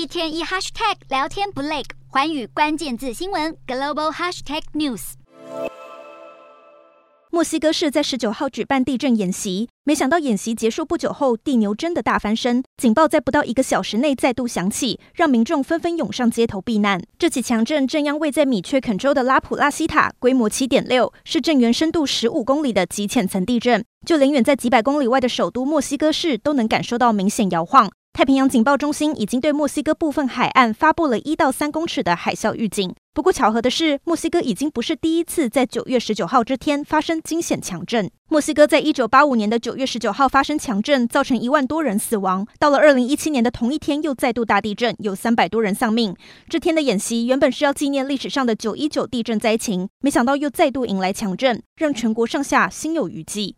一天一 hashtag 聊天不累，寰宇关键字新闻 global hashtag news。墨西哥市在十九号举办地震演习，没想到演习结束不久后，地牛真的大翻身，警报在不到一个小时内再度响起，让民众纷纷涌上街头避难。这起强震震央位在米却肯州的拉普拉西塔，规模七点六，是震源深度十五公里的极浅层地震，就连远在几百公里外的首都墨西哥市都能感受到明显摇晃。太平洋警报中心已经对墨西哥部分海岸发布了一到三公尺的海啸预警。不过巧合的是，墨西哥已经不是第一次在九月十九号这天发生惊险强震。墨西哥在一九八五年的九月十九号发生强震，造成一万多人死亡。到了二零一七年的同一天，又再度大地震，有三百多人丧命。这天的演习原本是要纪念历史上的九一九地震灾情，没想到又再度迎来强震，让全国上下心有余悸。